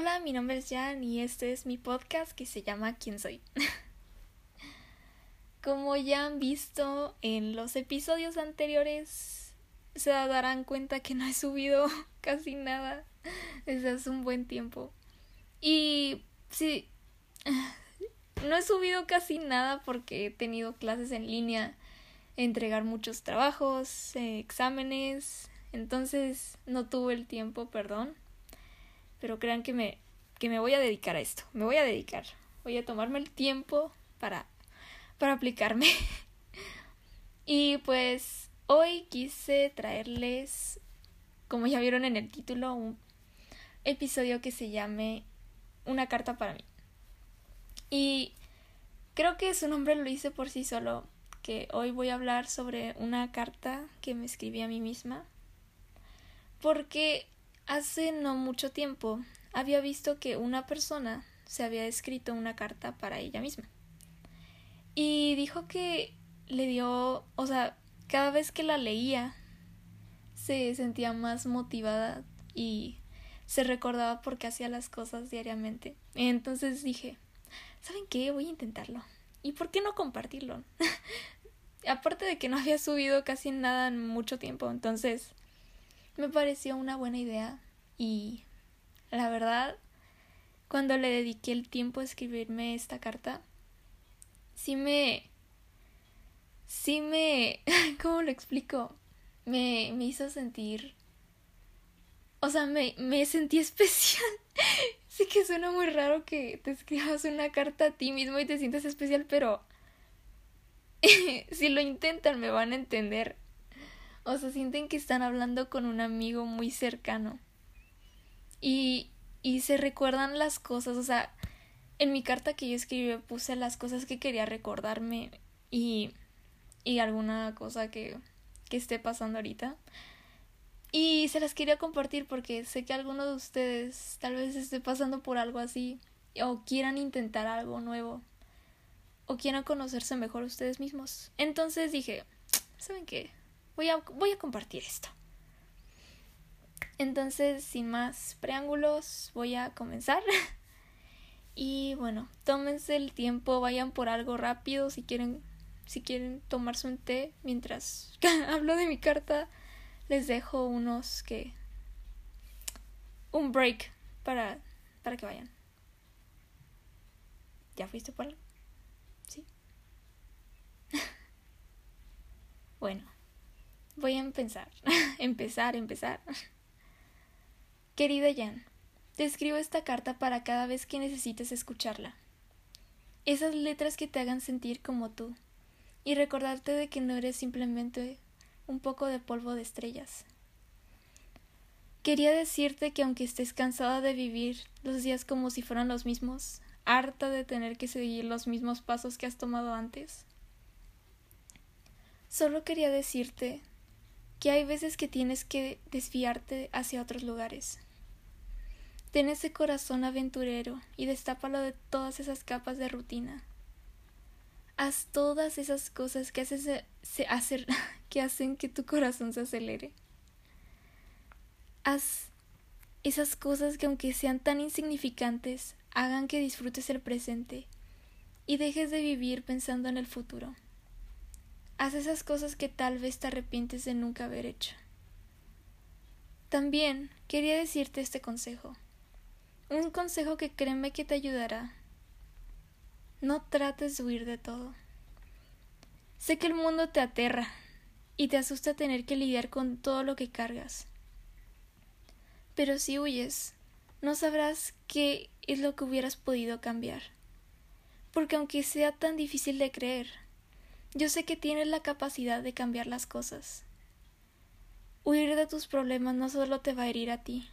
Hola, mi nombre es Jan y este es mi podcast que se llama ¿Quién soy? Como ya han visto en los episodios anteriores, se darán cuenta que no he subido casi nada desde hace un buen tiempo. Y sí, no he subido casi nada porque he tenido clases en línea, entregar muchos trabajos, eh, exámenes, entonces no tuve el tiempo, perdón. Pero crean que me, que me voy a dedicar a esto, me voy a dedicar, voy a tomarme el tiempo para, para aplicarme. y pues hoy quise traerles, como ya vieron en el título, un episodio que se llame Una carta para mí. Y creo que su nombre lo hice por sí solo, que hoy voy a hablar sobre una carta que me escribí a mí misma. Porque hace no mucho tiempo había visto que una persona se había escrito una carta para ella misma. Y dijo que le dio, o sea, cada vez que la leía se sentía más motivada y se recordaba por qué hacía las cosas diariamente. Entonces dije, ¿saben qué? Voy a intentarlo. ¿Y por qué no compartirlo? Aparte de que no había subido casi nada en mucho tiempo, entonces me pareció una buena idea y la verdad, cuando le dediqué el tiempo a escribirme esta carta, sí me... sí me... ¿cómo lo explico? Me, me hizo sentir... O sea, me, me sentí especial. sí que suena muy raro que te escribas una carta a ti mismo y te sientas especial, pero si lo intentan me van a entender. O sea, sienten que están hablando con un amigo muy cercano. Y, y se recuerdan las cosas. O sea, en mi carta que yo escribí puse las cosas que quería recordarme y, y alguna cosa que, que esté pasando ahorita. Y se las quería compartir porque sé que alguno de ustedes tal vez esté pasando por algo así o quieran intentar algo nuevo o quieran conocerse mejor ustedes mismos. Entonces dije, ¿saben qué? Voy a, voy a compartir esto. Entonces, sin más preámbulos, voy a comenzar. y bueno, tómense el tiempo, vayan por algo rápido si quieren si quieren tomarse un té mientras hablo de mi carta, les dejo unos que un break para para que vayan. ¿Ya fuiste por algo? Sí. bueno, Voy a empezar. empezar, empezar. Querida Jan, te escribo esta carta para cada vez que necesites escucharla. Esas letras que te hagan sentir como tú y recordarte de que no eres simplemente un poco de polvo de estrellas. Quería decirte que aunque estés cansada de vivir los días como si fueran los mismos, harta de tener que seguir los mismos pasos que has tomado antes, solo quería decirte que hay veces que tienes que desviarte hacia otros lugares. Ten ese corazón aventurero y destápalo de todas esas capas de rutina. Haz todas esas cosas que, se, hacer, que hacen que tu corazón se acelere. Haz esas cosas que aunque sean tan insignificantes, hagan que disfrutes el presente y dejes de vivir pensando en el futuro. Haz esas cosas que tal vez te arrepientes de nunca haber hecho. También quería decirte este consejo. Un consejo que créeme que te ayudará. No trates de huir de todo. Sé que el mundo te aterra y te asusta tener que lidiar con todo lo que cargas. Pero si huyes, no sabrás qué es lo que hubieras podido cambiar. Porque aunque sea tan difícil de creer, yo sé que tienes la capacidad de cambiar las cosas. Huir de tus problemas no solo te va a herir a ti,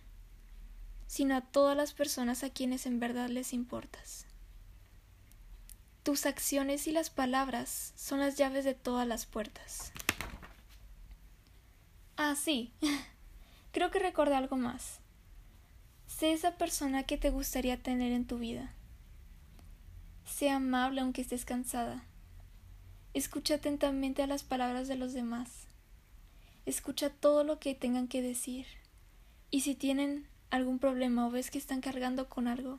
sino a todas las personas a quienes en verdad les importas. Tus acciones y las palabras son las llaves de todas las puertas. Ah, sí. Creo que recordé algo más. Sé esa persona que te gustaría tener en tu vida. Sé amable aunque estés cansada. Escucha atentamente a las palabras de los demás. Escucha todo lo que tengan que decir. Y si tienen algún problema o ves que están cargando con algo,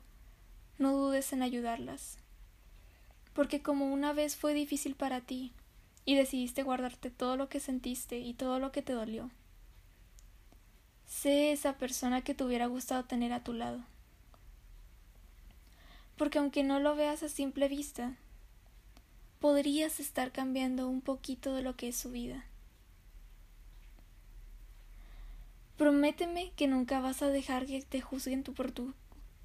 no dudes en ayudarlas. Porque como una vez fue difícil para ti y decidiste guardarte todo lo que sentiste y todo lo que te dolió, sé esa persona que te hubiera gustado tener a tu lado. Porque aunque no lo veas a simple vista, podrías estar cambiando un poquito de lo que es su vida. Prométeme que nunca vas a dejar que te juzguen por tu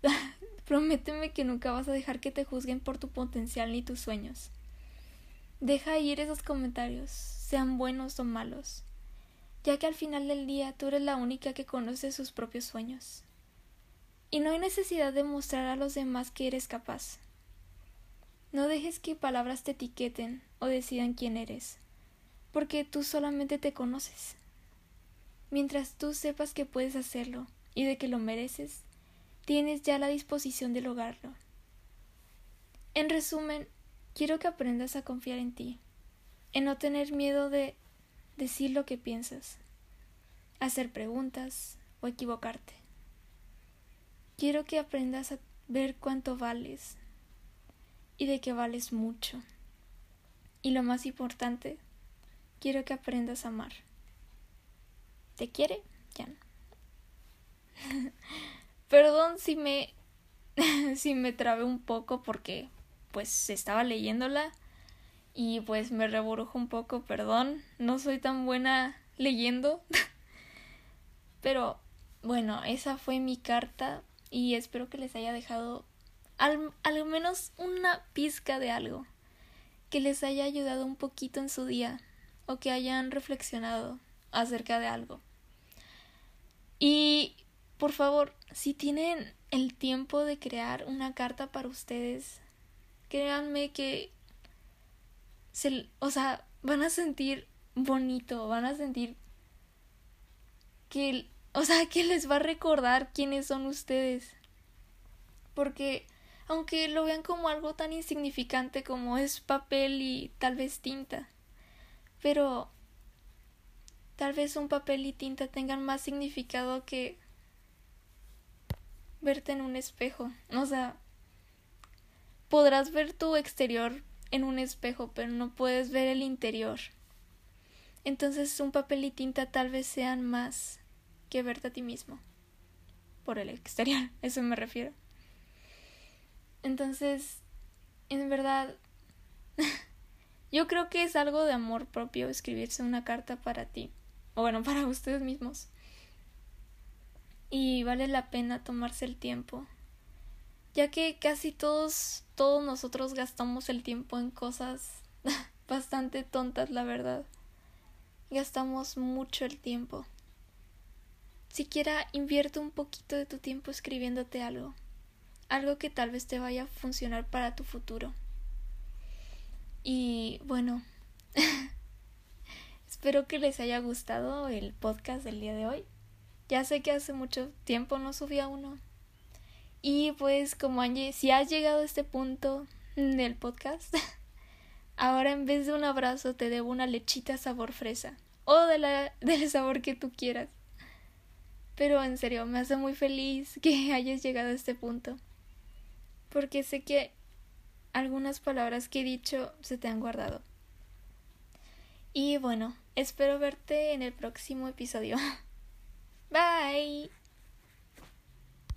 Prométeme que nunca vas a dejar que te juzguen por tu potencial ni tus sueños. Deja ir esos comentarios, sean buenos o malos, ya que al final del día tú eres la única que conoce sus propios sueños. Y no hay necesidad de mostrar a los demás que eres capaz. No dejes que palabras te etiqueten o decidan quién eres, porque tú solamente te conoces. Mientras tú sepas que puedes hacerlo y de que lo mereces, tienes ya la disposición de lograrlo. En resumen, quiero que aprendas a confiar en ti, en no tener miedo de decir lo que piensas, hacer preguntas o equivocarte. Quiero que aprendas a ver cuánto vales y de que vales mucho. Y lo más importante, quiero que aprendas a amar. ¿Te quiere? Ya no. Perdón si me si me trabé un poco porque pues estaba leyéndola y pues me reborujo un poco, perdón, no soy tan buena leyendo. Pero bueno, esa fue mi carta y espero que les haya dejado al, al menos una pizca de algo, que les haya ayudado un poquito en su día o que hayan reflexionado acerca de algo. Y por favor, si tienen el tiempo de crear una carta para ustedes, créanme que se, o sea, van a sentir bonito, van a sentir que, o sea, que les va a recordar quiénes son ustedes. Porque aunque lo vean como algo tan insignificante como es papel y tal vez tinta, pero Tal vez un papel y tinta tengan más significado que verte en un espejo. O sea, podrás ver tu exterior en un espejo, pero no puedes ver el interior. Entonces un papel y tinta tal vez sean más que verte a ti mismo. Por el exterior, eso me refiero. Entonces, en verdad, yo creo que es algo de amor propio escribirse una carta para ti o bueno, para ustedes mismos. Y vale la pena tomarse el tiempo, ya que casi todos, todos nosotros gastamos el tiempo en cosas bastante tontas, la verdad. Gastamos mucho el tiempo. Siquiera invierte un poquito de tu tiempo escribiéndote algo, algo que tal vez te vaya a funcionar para tu futuro. Y bueno, Espero que les haya gustado el podcast del día de hoy. Ya sé que hace mucho tiempo no subía uno. Y pues como Angie, si has llegado a este punto del podcast, ahora en vez de un abrazo te debo una lechita sabor fresa o de la, del sabor que tú quieras. Pero en serio, me hace muy feliz que hayas llegado a este punto porque sé que algunas palabras que he dicho se te han guardado. Y bueno, espero verte en el próximo episodio. Bye.